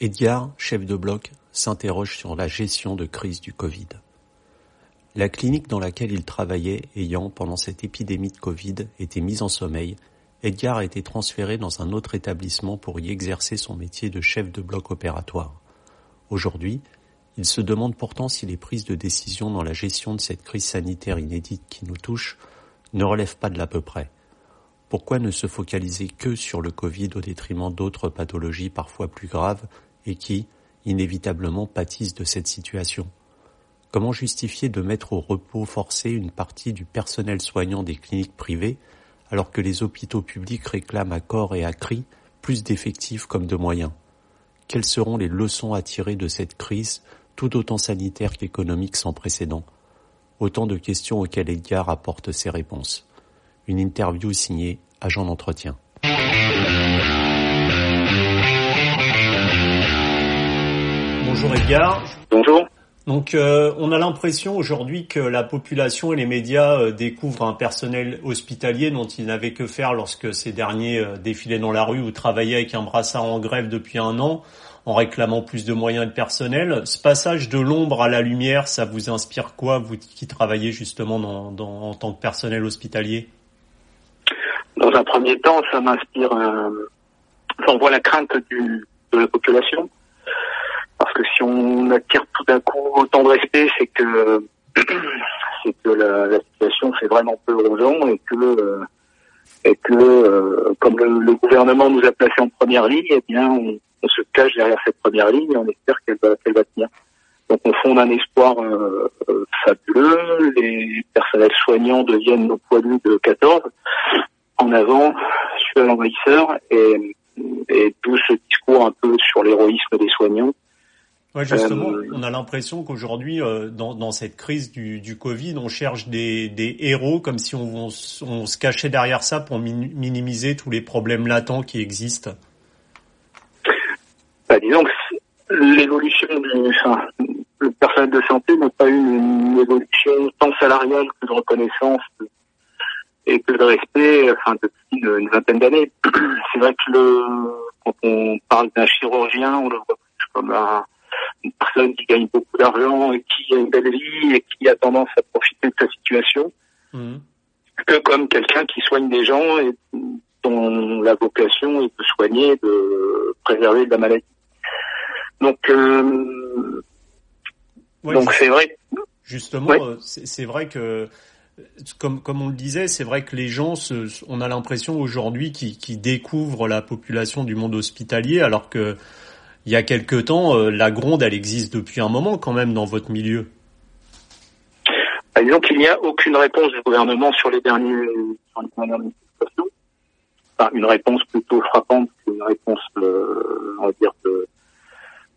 Edgar, chef de bloc, s'interroge sur la gestion de crise du Covid. La clinique dans laquelle il travaillait ayant, pendant cette épidémie de Covid, été mise en sommeil, Edgar a été transféré dans un autre établissement pour y exercer son métier de chef de bloc opératoire. Aujourd'hui, il se demande pourtant si les prises de décision dans la gestion de cette crise sanitaire inédite qui nous touche ne relèvent pas de l'à peu près. Pourquoi ne se focaliser que sur le Covid au détriment d'autres pathologies parfois plus graves et qui, inévitablement, pâtissent de cette situation? Comment justifier de mettre au repos forcé une partie du personnel soignant des cliniques privées alors que les hôpitaux publics réclament à corps et à cri plus d'effectifs comme de moyens? Quelles seront les leçons à tirer de cette crise tout autant sanitaire qu'économique sans précédent? Autant de questions auxquelles Edgar apporte ses réponses. Une interview signée Agent d'entretien. Bonjour Edgar. Bonjour. Donc euh, on a l'impression aujourd'hui que la population et les médias euh, découvrent un personnel hospitalier dont ils n'avaient que faire lorsque ces derniers euh, défilaient dans la rue ou travaillaient avec un brassard en grève depuis un an en réclamant plus de moyens et de personnel. Ce passage de l'ombre à la lumière, ça vous inspire quoi, vous qui travaillez justement dans, en tant que personnel hospitalier? Dans un premier temps, ça m'inspire, on voit la crainte du, de la population parce que si on attire tout d'un coup autant de respect, c'est que c'est que la, situation fait vraiment peu urgent et que euh, et que euh, comme le, gouvernement nous a placés en première ligne, eh bien on, se cache derrière cette première ligne et on espère qu'elle va qu'elle va tenir. Donc on fonde un espoir euh, fabuleux. Les personnels soignants deviennent nos poilus de 14 en avant, sur l'envahisseur et, et tout ce discours un peu sur l'héroïsme des soignants Ouais, justement, euh, on a l'impression qu'aujourd'hui, euh, dans, dans, cette crise du, du Covid, on cherche des, des héros comme si on, on, se cachait derrière ça pour minimiser tous les problèmes latents qui existent. Bah, disons que l'évolution du, enfin, le personnel de santé n'a pas eu une, évolution tant salariale que de reconnaissance et que de respect, enfin depuis une, vingtaine d'années. C'est vrai que le, quand on parle d'un chirurgien, on le voit comme un une personne qui gagne beaucoup d'argent et qui a une belle vie et qui a tendance à profiter de sa situation, mmh. que comme quelqu'un qui soigne des gens et dont la vocation est de soigner, de préserver de la maladie. Donc, euh, donc c'est vrai. Justement, euh, c'est vrai que comme, comme on le disait, c'est vrai que les gens, se, on a l'impression aujourd'hui qu'ils découvrent la population du monde hospitalier, alors que il y a quelque temps, euh, la gronde, elle existe depuis un moment quand même dans votre milieu. Bah, disons qu'il n'y a aucune réponse du gouvernement sur les derniers, sur les dernières manifestations. Enfin, une réponse plutôt frappante qu'une réponse, euh, on va dire,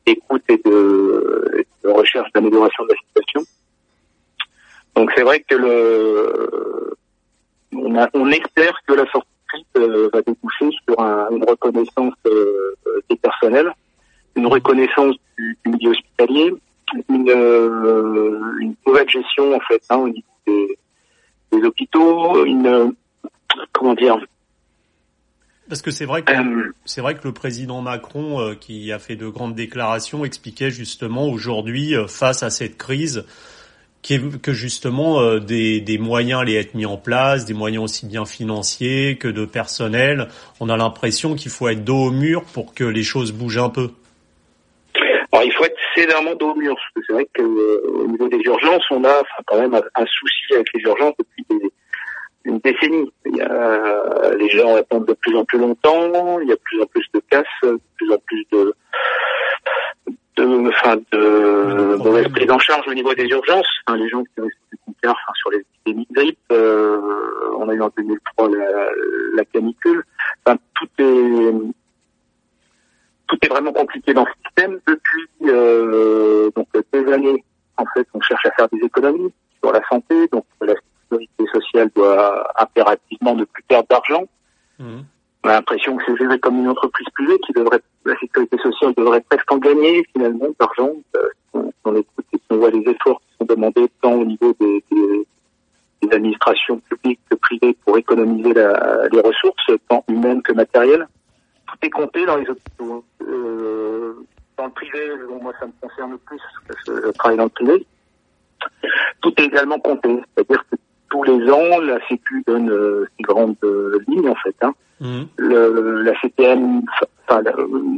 d'écoute et de recherche d'amélioration de la situation. Donc c'est vrai que le, on, a, on espère que la sortie euh, va déboucher sur un, une reconnaissance euh, des personnels une reconnaissance du, milieu hospitalier, une, euh, une, nouvelle gestion en fait hein, au niveau des, des, hôpitaux, une comment dire. Parce que c'est vrai que euh, c'est vrai que le président Macron, euh, qui a fait de grandes déclarations, expliquait justement aujourd'hui face à cette crise que justement des, des, moyens allaient être mis en place, des moyens aussi bien financiers que de personnel. On a l'impression qu'il faut être dos au mur pour que les choses bougent un peu. Alors il faut être sévèrement dos au mur, parce que c'est vrai qu'au euh, niveau des urgences, on a quand même un, souci avec les urgences depuis une décennie. Il y a, les gens attendent de plus en plus longtemps, il y a de plus en plus de casses, de plus en plus de de, enfin, de mauvaise prise en charge au niveau des urgences. Enfin, les gens qui restent du enfin, sur les épidémies de grippe, euh, on a eu en 2003 la, la canicule. Enfin, tout est tout est vraiment compliqué dans ce système. Depuis euh, donc des années, en fait, on cherche à faire des économies sur la santé. Donc la sécurité sociale doit impérativement ne plus perdre d'argent. Mmh. On a l'impression que c'est géré comme une entreprise privée qui devrait, sociale devrait presque en gagner finalement d'argent. Euh, on, écoute et on voit les efforts qui sont demandés tant au niveau des, des, des administrations publiques que privées pour économiser la, les ressources, tant humaines que matérielles tout est compté dans les hôpitaux. Euh, fait, bon, moi ça me concerne plus parce que je travaille dans le privé, tout est également compté. C'est-à-dire que tous les ans, la Sécu donne euh, une grande euh, ligne en fait. Hein. Mmh. Le, la CPM enfin,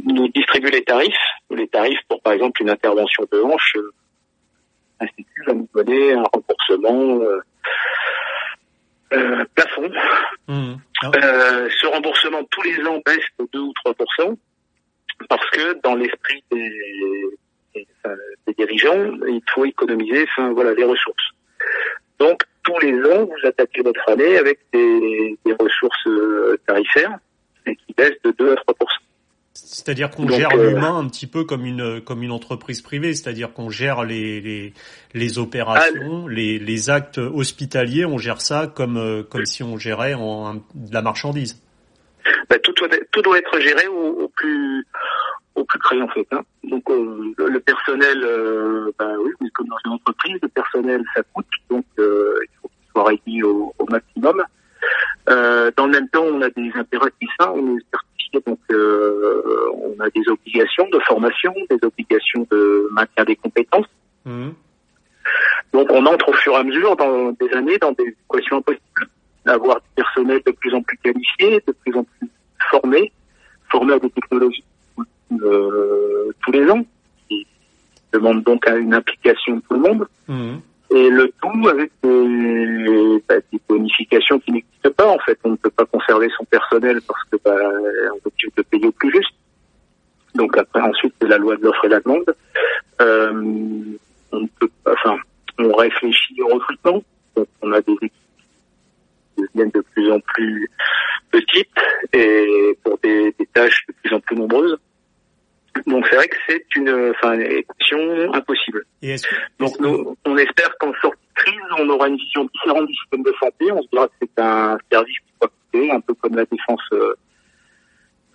nous distribue les tarifs. Les tarifs pour par exemple une intervention de hanche, euh, la Sécu va nous donner un remboursement euh, euh, plafond. Mmh. Ah. ce remboursement tous les ans baisse de 2 ou 3% parce que dans l'esprit des, des, des, dirigeants, il faut économiser enfin, voilà, les ressources. Donc tous les ans, vous attaquez votre année avec des, des ressources euh, tarifaires et qui baissent de 2 à 3 c'est-à-dire qu'on gère euh, l'humain un petit peu comme une comme une entreprise privée, c'est-à-dire qu'on gère les les, les opérations, ah, les, les actes hospitaliers, on gère ça comme euh, comme si on gérait en, de la marchandise. Bah, tout, doit, tout doit être géré au, au plus au plus près en fait. Hein. Donc euh, le personnel, euh, bah, oui, comme dans une entreprise, le personnel ça coûte, donc au, au maximum. Euh, dans le même temps, on a des impératifs, on est certifié, donc euh, on a des obligations de formation, des obligations de maintien des compétences. Mmh. Donc on entre au fur et à mesure dans des années dans des équations impossibles. Avoir du personnel de plus en plus qualifié, de plus en plus formé, formé à des technologies euh, tous les ans, qui demande donc à une implication de tout le monde. Mmh. Et le tout avec des, bah, des bonifications qui n'existent pas. En fait, on ne peut pas conserver son personnel parce que bah, on veut de payer au plus juste. Donc après, ensuite, c'est la loi de l'offre et la demande. Euh, on peut, enfin, on réfléchit au recrutement. Donc, on a des équipes qui deviennent de plus en plus petites et pour des, des tâches de plus en plus nombreuses. Donc c'est vrai que c'est une, enfin, équation impossible. Donc nous, on espère qu'en sortie de crise, on aura une vision différente du système de santé. On se dira que c'est un service qui doit coûter, un peu comme la défense. Euh,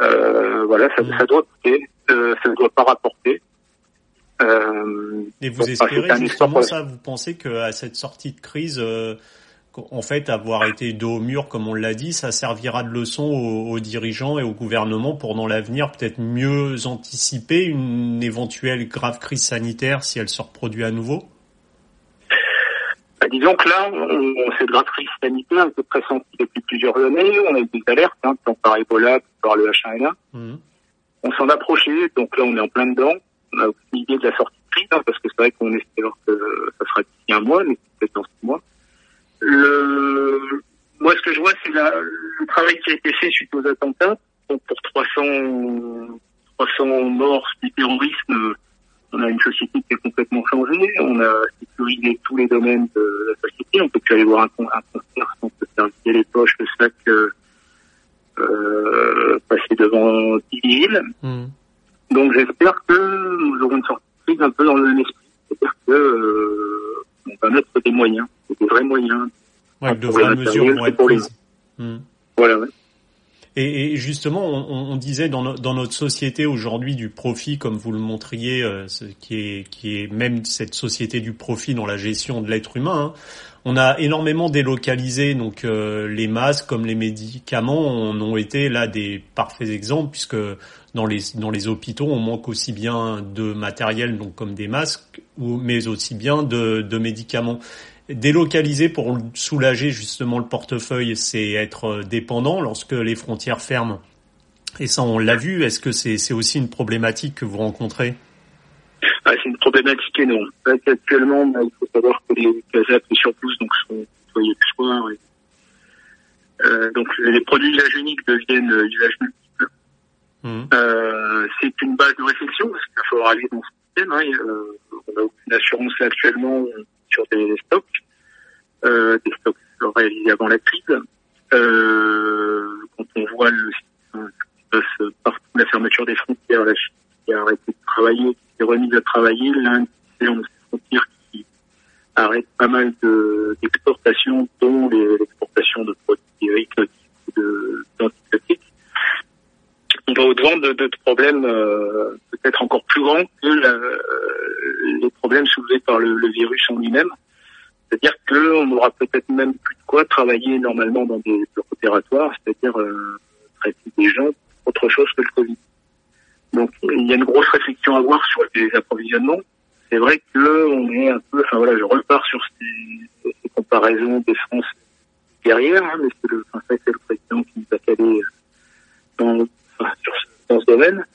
euh, voilà, ça, mm. ça, doit coûter, euh, ça ne doit pas rapporter. Euh, Et vous espérez justement ça Vous pensez qu'à cette sortie de crise, euh, en fait, avoir été dos au mur, comme on l'a dit, ça servira de leçon aux, dirigeants et au gouvernement pour dans l'avenir peut-être mieux anticiper une éventuelle grave crise sanitaire si elle se reproduit à nouveau? Bah, Disons que là, on, cette grave crise sanitaire est pressentie depuis plusieurs années. On a eu des alertes, hein, tant par Ebola que par le H1N1. Mmh. On s'en approchait, donc là on est en plein dedans. On a aucune idée de la sortie hein, parce que c'est vrai qu'on espère que ça sera d'ici un mois, mais peut-être dans six mois. Le, moi, ce que je vois, c'est le travail qui a été fait suite aux attentats. Donc, pour 300, 300 morts du terrorisme, on a une société qui est complètement changée. On a sécurisé tous les domaines de la société. On peut plus aller voir un, un concert sans se faire les poches, le sac, euh, euh, passer devant 10 villes. Hmm. Donc, j'espère que nous aurons une sortie un peu dans le même esprit. C'est-à-dire que euh, on va mettre des moyens des vrais moyens. Ouais, de vraies mesures vont être prises. Et, justement, on, disait dans, notre société aujourd'hui du profit, comme vous le montriez, euh, qui, est, même cette société du profit dans la gestion de l'être humain. Hein, on a énormément délocalisé donc euh, les masques comme les médicaments en ont été là des parfaits exemples puisque dans les hôpitaux on manque aussi bien de matériel donc comme des masques mais aussi bien de médicaments. Délocaliser pour soulager justement le portefeuille, c'est être euh, dépendant lorsque les frontières ferment. Et ça, on l'a vu. Est-ce que c'est aussi une problématique que vous rencontrez? Ah, C'est une problématique énorme. Actuellement, bah, il faut savoir que les Kazakhs les surpoussent donc sont nettoyés le soir. Euh, donc les produits usage unique deviennent euh, usage multiple. Mmh. Euh, c'est une base de réflexion parce qu'il va falloir aller dans ce système. Hein, euh, on n'a aucune assurance actuellement sur des stocks, euh, des stocks réalisés avant la crise. Euh, quand on voit le, passe partout, la fermeture des frontières, la Chine qui a arrêté de travailler, qui s'est remise à travailler, l'Inde qui des frontières qui arrête pas mal d'exportations, dont l'exportation de produits d'antibiotiques. On va au-devant de, de, problèmes euh, peut-être encore plus grands que la, les problèmes soulevés par le, le virus en lui-même. C'est-à-dire qu'on aura peut-être même plus de quoi travailler normalement dans des blocs opératoires, c'est-à-dire euh, traiter des gens autre chose que le Covid. Donc il y a une grosse réflexion à avoir sur les approvisionnements. C'est vrai que on est un peu, enfin voilà, je repars sur ces, ces comparaisons des France guerrière, hein, mais c'est le, enfin, c'est le président qui nous a calé dans, enfin, sur, dans ce domaine.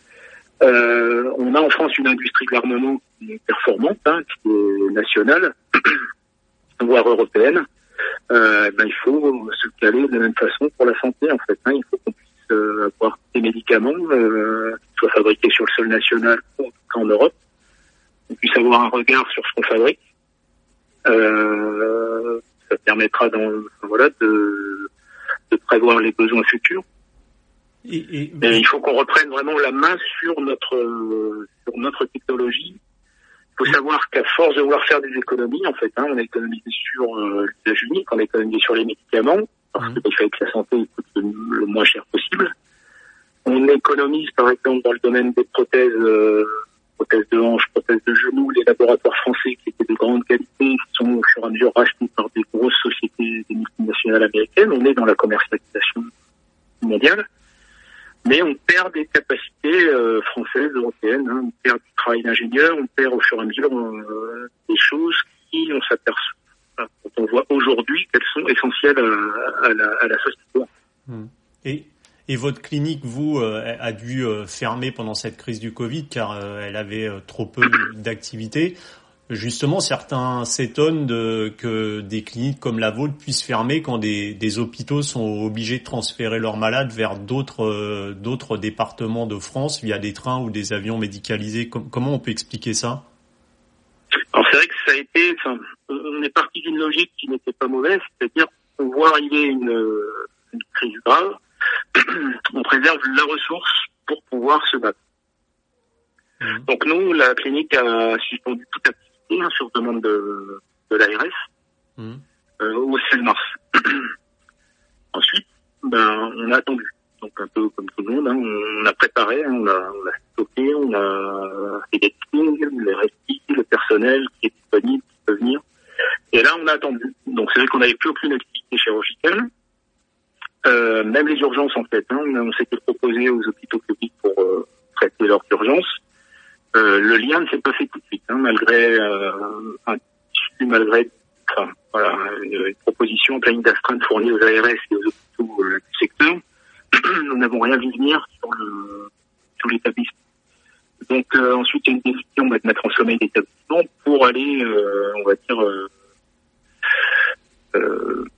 Euh, on a en France une industrie de l'armement qui est performante, hein, qui est nationale, voire européenne. Euh, ben, il faut se caler de la même façon pour la santé, en fait. Hein. Il faut qu'on puisse euh, avoir des médicaments euh, qui soient fabriqués sur le sol national ou en Europe. On puisse avoir un regard sur ce qu'on fabrique. Euh, ça permettra dans, voilà, de, de prévoir les besoins futurs. Et, et... et il faut qu'on reprenne vraiment la main sur notre sur notre technologie. Il faut savoir qu'à force de vouloir faire des économies, en fait, hein, on a économisé sur euh, l'usage unique, on a économisé sur les médicaments, parce mmh. qu'il fallait que la santé coûte le, le, moins cher possible. On économise, par exemple, dans le domaine des prothèses, euh, prothèses de hanche, prothèses de genoux, les laboratoires français qui étaient de grande qualité, qui sont au fur et à mesure rachetés par des grosses sociétés, des multinationales américaines. On est dans la commercialisation mondiale mais on perd des capacités euh, françaises, européennes, hein. on perd du travail d'ingénieur, on perd au fur et à mesure euh, des choses qui, on s'aperçoit, quand on voit aujourd'hui qu'elles sont essentielles à, la, société. Mmh. Et, et votre clinique, vous, euh, a dû fermer pendant cette crise du Covid car elle avait trop peu d'activité. Justement, certains s'étonnent de, que des cliniques comme la vôtre puissent fermer quand des, des hôpitaux sont obligés de transférer leurs malades vers d'autres euh, d'autres départements de France via des trains ou des avions médicalisés. Com comment on peut expliquer ça? Alors c'est vrai que ça a été, enfin, on est parti d'une logique qui n'était pas mauvaise, c'est-à-dire qu'on voit arriver une, une crise grave, on préserve la ressource pour pouvoir se battre. Mmh. Donc nous, la clinique a suspendu toute activité hein, sur demande de, de l'ARS mmh. euh, au 16 mars. Ensuite, ben, on a attendu. Donc un peu comme tout le monde, hein, on a préparé, hein, on, a, on a stocké, on a fait des meetings, les restis, le personnel qui est disponible, qui peut venir. Et là, on a attendu. Donc c'est vrai qu'on n'avait plus aucune activité chirurgicale. Euh, même les urgences en fait, hein, on s'était proposé aux hôpitaux publics pour euh, traiter leurs urgences. Euh, le lien ne s'est pas fait tout de suite, hein, malgré euh, un, malgré enfin, voilà, une, une, proposition, un planning d'astreinte fourni aux ARS et aux hôpitaux euh, du secteur. Nous n'avons rien vu venir sur le sur l'établissement. Donc euh, ensuite, il y a une décision de mettre en sommeil l'établissement pour aller, euh, on va dire, euh,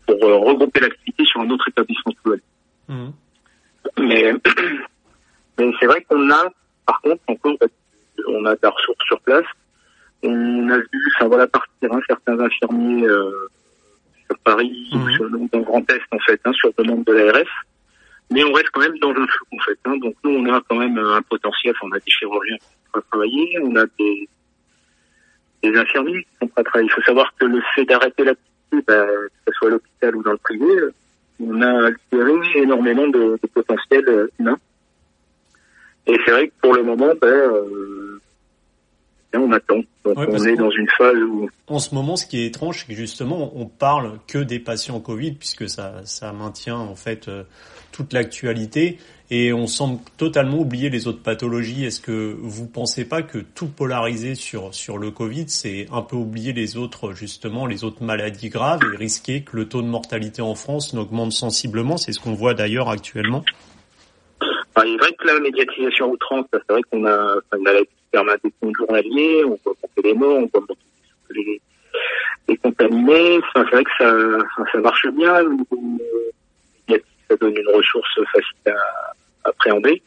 pour regrouper l'activité sur un autre établissement global. Mmh. Mais, mais c'est vrai qu'on a, par contre, encore on a de la ressource sur place. On a vu, enfin voilà, partir hein, certains infirmiers euh, sur Paris mmh. ou sur, dans le Grand Est en fait, hein, sur demande de l'ARF. Mais on reste quand même dans un flou en fait. Hein. Donc nous, on a quand même un potentiel. On a des chirurgiens qui sont prêts à travailler, on a des, des infirmiers qui sont prêts à travailler. Il faut savoir que le fait d'arrêter bah, que ce soit à l'hôpital ou dans le privé, on a libéré énormément de, de potentiel euh, humain. Et c'est vrai que pour le moment, ben, euh, on attend. Donc ouais, on est dans une phase où... En ce moment, ce qui est étrange, c'est que justement, on parle que des patients Covid, puisque ça, ça maintient en fait euh, toute l'actualité, et on semble totalement oublier les autres pathologies. Est-ce que vous pensez pas que tout polariser sur sur le Covid, c'est un peu oublier les autres justement, les autres maladies graves, et risquer que le taux de mortalité en France n'augmente sensiblement? C'est ce qu'on voit d'ailleurs actuellement. Enfin, il est vrai que la médiatisation outrance, c'est vrai qu'on a, enfin, on a la permanente des journaliers, on voit monter les morts, on voit monter les, les contaminés. Enfin, c'est vrai que ça, ça marche bien. Ça donne une ressource facile à appréhender.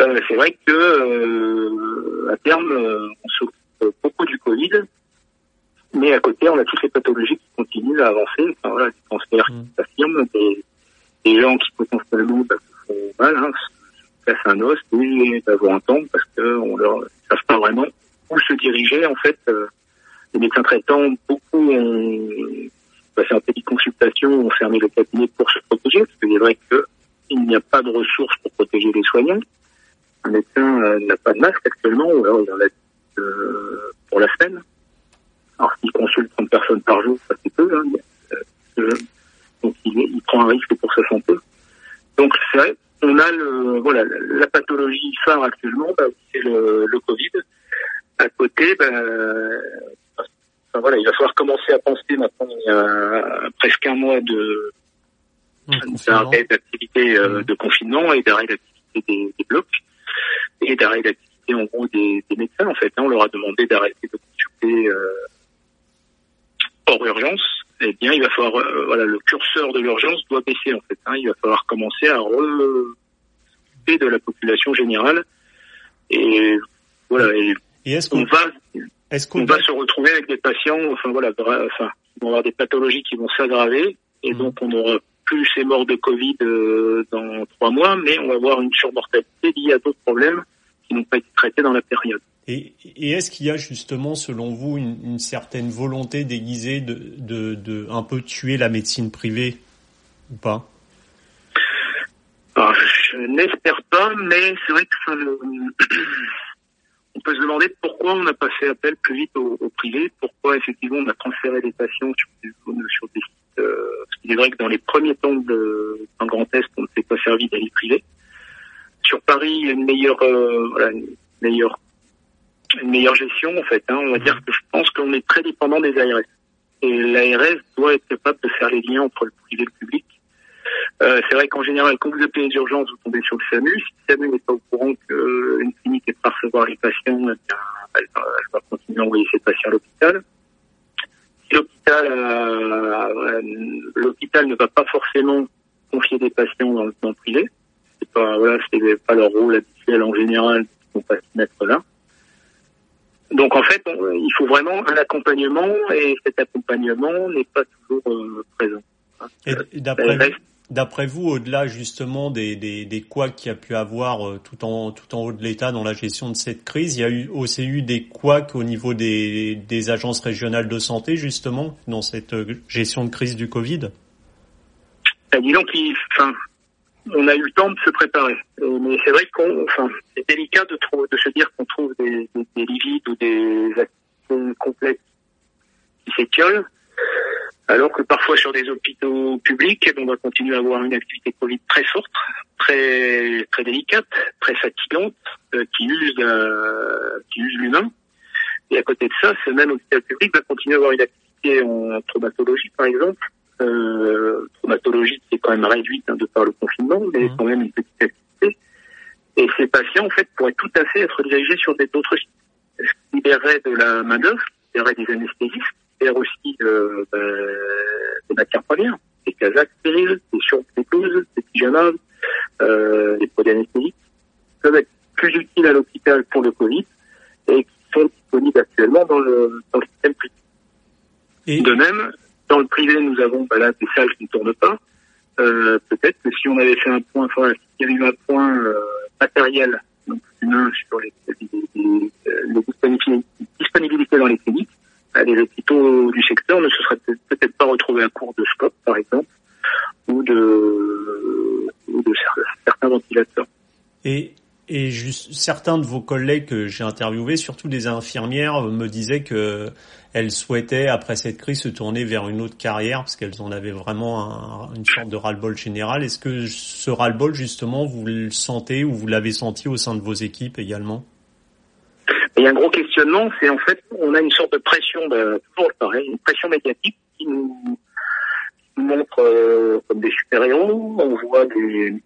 Euh, c'est vrai que euh, à terme, on s'occupe beaucoup du Covid, mais à côté, on a toutes les pathologies qui continuent à avancer. Enfin, voilà, des cancers mmh. qui s'affirment, des, des gens qui potentiellement bah, font mal, hein, casse un os et d'avoir un temps parce qu'on leur savent pas vraiment où se diriger. En fait, euh, les médecins traitants, beaucoup ont passé un petit consultation, ont fermé le cabinet pour se protéger parce qu'il est vrai qu'il n'y a pas de ressources pour protéger les soignants. Un médecin euh, n'a pas de masque actuellement, ou alors il en a euh, pour la semaine. Alors s'il consulte 30 personnes par jour, ça fait peu. Hein, euh, donc il, il, prend un risque pour sa santé. Donc c'est vrai, on a le, voilà, la, pathologie phare actuellement, bah, le, le Covid. À côté, ben, enfin, voilà, il va falloir commencer à penser maintenant il y a presque un mois de d'arrêt d'activité euh, de confinement et d'arrêt d'activité des, des, blocs et d'arrêt d'activité en gros des, des, médecins en fait. Hein, on leur a demandé d'arrêter de consulter euh, hors urgence. Eh bien, il va falloir euh, voilà le curseur de l'urgence doit baisser en fait. Hein, il va falloir commencer à s'occuper de la population générale et voilà. Et, et est-ce qu'on va est-ce qu'on va se retrouver avec des patients, enfin voilà, enfin, qui vont avoir des pathologies qui vont s'aggraver, et mmh. donc on aura plus ces morts de Covid euh, dans trois mois, mais on va avoir une surmortalité liée à d'autres problèmes qui n'ont pas été traités dans la période. Et, est-ce qu'il y a justement, selon vous, une, certaine volonté déguisée de, un peu tuer la médecine privée ou pas? Alors, Je n'espère pas, mais c'est vrai que ça on peut se demander pourquoi on a pas fait appel plus vite au, privé, pourquoi effectivement on a transféré des patients sur des, sur des sites. Euh, qu'il est vrai que dans les premiers temps de, dans le Grand Est, on ne s'est pas servi d'aller privé. Sur Paris, il y a une meilleure, euh, voilà, une meilleure, une meilleure gestion en fait. Hein. On va dire que je pense qu'on est très dépendant des ARS. Et l'ARS doit être capable de faire les liens entre le privé et le public. Euh, c'est vrai qu'en général, quand vous appelez les urgences, vous tombez sur le SAMU. Si le SAMU n'est pas au courant qu'une clinique est pas recevoir les patients, eh bien, elle, va, elle, va, continuer à envoyer ses patients à l'hôpital. Si l'hôpital, euh, l'hôpital ne va pas forcément confier des patients dans le plan privé, c'est pas voilà, c'est pas leur rôle habituel en général, ils vont pas se mettre là. Donc en fait, on, il faut vraiment un accompagnement et cet accompagnement n'est pas toujours euh, présent. Et d'après D'après vous, au-delà justement des, des, des couacs qu'il y a pu avoir euh, tout en tout en haut de l'État dans la gestion de cette crise, il y a eu aussi eu des couacs au niveau des, des agences régionales de santé justement dans cette euh, gestion de crise du Covid? Ben, disons enfin, on a eu le temps de se préparer, euh, mais c'est vrai qu'on, enfin, c'est délicat de, de se dire qu'on trouve des, des, des livides ou des actions complètes qui s'étiolent. Alors que parfois sur des hôpitaux publics, on va continuer à avoir une activité Covid très forte, très très délicate, très fatigante, euh, qui use euh, qui use l'humain. Et à côté de ça, ce même hôpital public va continuer à avoir une activité en traumatologie, par exemple, euh, traumatologie qui est quand même réduite hein, de par le confinement, mais mmh. quand même une petite activité. Et ces patients, en fait, pourraient tout à fait être dirigés sur d'autres sites. Ce qui libérerait de la main d'œuvre, libérerait des anesthésistes, faire aussi euh, ben, des matières premières, des casaques stériles, des surpéteuses, des pyjamas, euh, des produits anesthésiques, qui peuvent être plus utiles à l'hôpital pour le Covid et qui sont disponibles actuellement dans le, dans le système. Et... De même, dans le privé, nous avons ben là des salles qui ne tournent pas. Euh, Peut-être que si on avait fait un point, enfin, s'il y avait eu un point euh, matériel, donc humain sur les, les, les, les disponibilités dans les cliniques, les hôpitaux du secteur ne se seraient peut-être pas retrouvés à court de scope, par exemple, ou de, ou de certains ventilateurs. Et, et juste, certains de vos collègues que j'ai interviewés, surtout des infirmières, me disaient que elles souhaitaient, après cette crise, se tourner vers une autre carrière parce qu'elles en avaient vraiment un, une sorte de ras-le-bol général. Est-ce que ce ras-le-bol, justement, vous le sentez ou vous l'avez senti au sein de vos équipes également? Il y a un gros questionnement, c'est en fait, on a une sorte de pression, de, toujours pareil, une pression médiatique qui nous, qui nous montre euh, comme des super-héros. On voit des,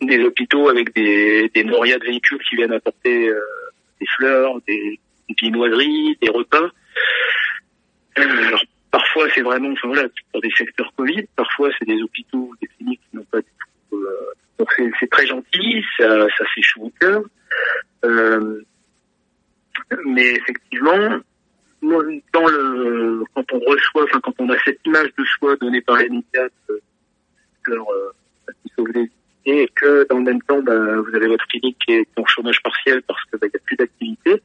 des hôpitaux avec des, des de véhicules qui viennent apporter euh, des fleurs, des, viennoiseries, des repas. Euh, alors, parfois, c'est vraiment, enfin voilà, pour des secteurs Covid. Parfois, c'est des hôpitaux, des cliniques qui n'ont pas du tout. Euh, donc, c'est très gentil, ça, ça chaud au cœur. Euh, mais effectivement, dans le, quand on reçoit, enfin quand on a cette image de soi donnée par les médias, euh, et que dans le même temps, bah, vous avez votre clinique qui est en chômage partiel parce qu'il bah, n'y a plus d'activité,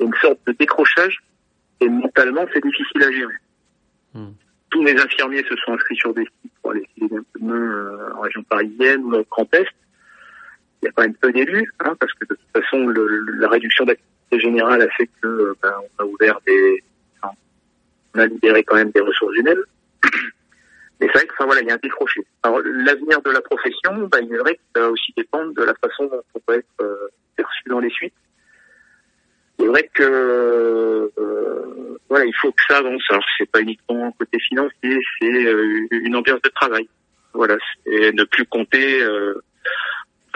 une sorte de décrochage, et mentalement, c'est difficile à gérer. Hmm. Tous mes infirmiers se sont inscrits sur des sites pour aller filer un peu de main euh, en région parisienne ou dans le Grand Est. Il y a quand même peu d'élus, hein, parce que de toute façon, le, la réduction d'activité générale a fait que ben, on a ouvert des, enfin, on a libéré quand même des ressources humaines. Mais c'est vrai que, enfin voilà, il y a un décroché. Alors l'avenir de la profession, ben, il est vrai que ça va aussi dépendre de la façon dont on va être euh, perçu dans les suites. c'est vrai que euh, voilà, il faut que ça avance. Alors c'est pas uniquement côté financier, c'est euh, une ambiance de travail. Voilà, c'est ne plus compter. Euh,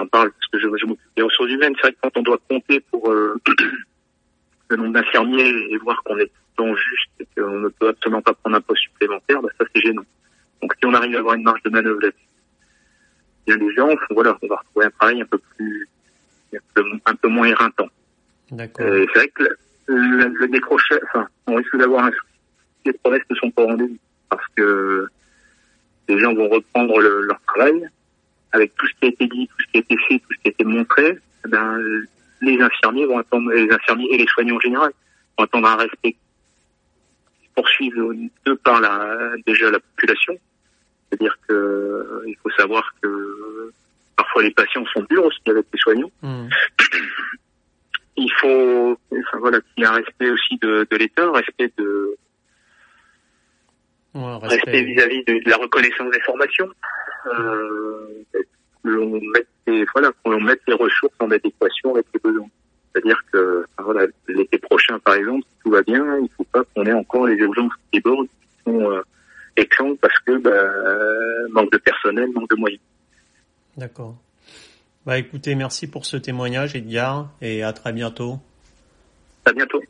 J'en parle parce que je, m'occupe des ressources humaines. C'est vrai que quand on doit compter pour euh, le nombre d'infirmiers et voir qu'on est tout juste et qu'on ne peut absolument pas prendre un poste supplémentaire, bah, ça c'est gênant. Donc si on arrive à avoir une marge de manœuvre là-dessus, bien les gens, voilà, on va retrouver un travail un peu plus, un peu, un peu moins éreintant. D'accord. Euh, c'est vrai que le, le, décrochage, enfin, on risque d'avoir un souci. Les promesses ne sont pas rendez-vous parce que les gens vont reprendre le- leur travail avec tout ce qui a été dit, tout ce qui a été fait, tout ce qui a été montré. eh Ben, les infirmiers vont attendre, les infirmiers et les soignants en général vont attendre un respect poursuive de par la, déjà la population. C'est-à-dire que euh, il faut savoir que parfois les patients sont durs aussi avec les soignants Hmm. il faut enfin, voilà qu'il y ait un respect aussi de, de l'État, un respect de Ouais, respect vis-à-vis de, de la reconnaissance des formations. Euh, qu'on mette les, voilà qu'on mette les ressources en adéquation avec les besoins. C'est-à-dire que voilà l'été prochain par exemple, si tout va bien, il ne faut pas qu'on ait encore les urgences qui débordent, qui sont euh, exsangues parce que bah, manque de personnel, manque de moyens. D'accord. Bah écoutez, merci pour ce témoignage, Edgar, et à très bientôt. À bientôt.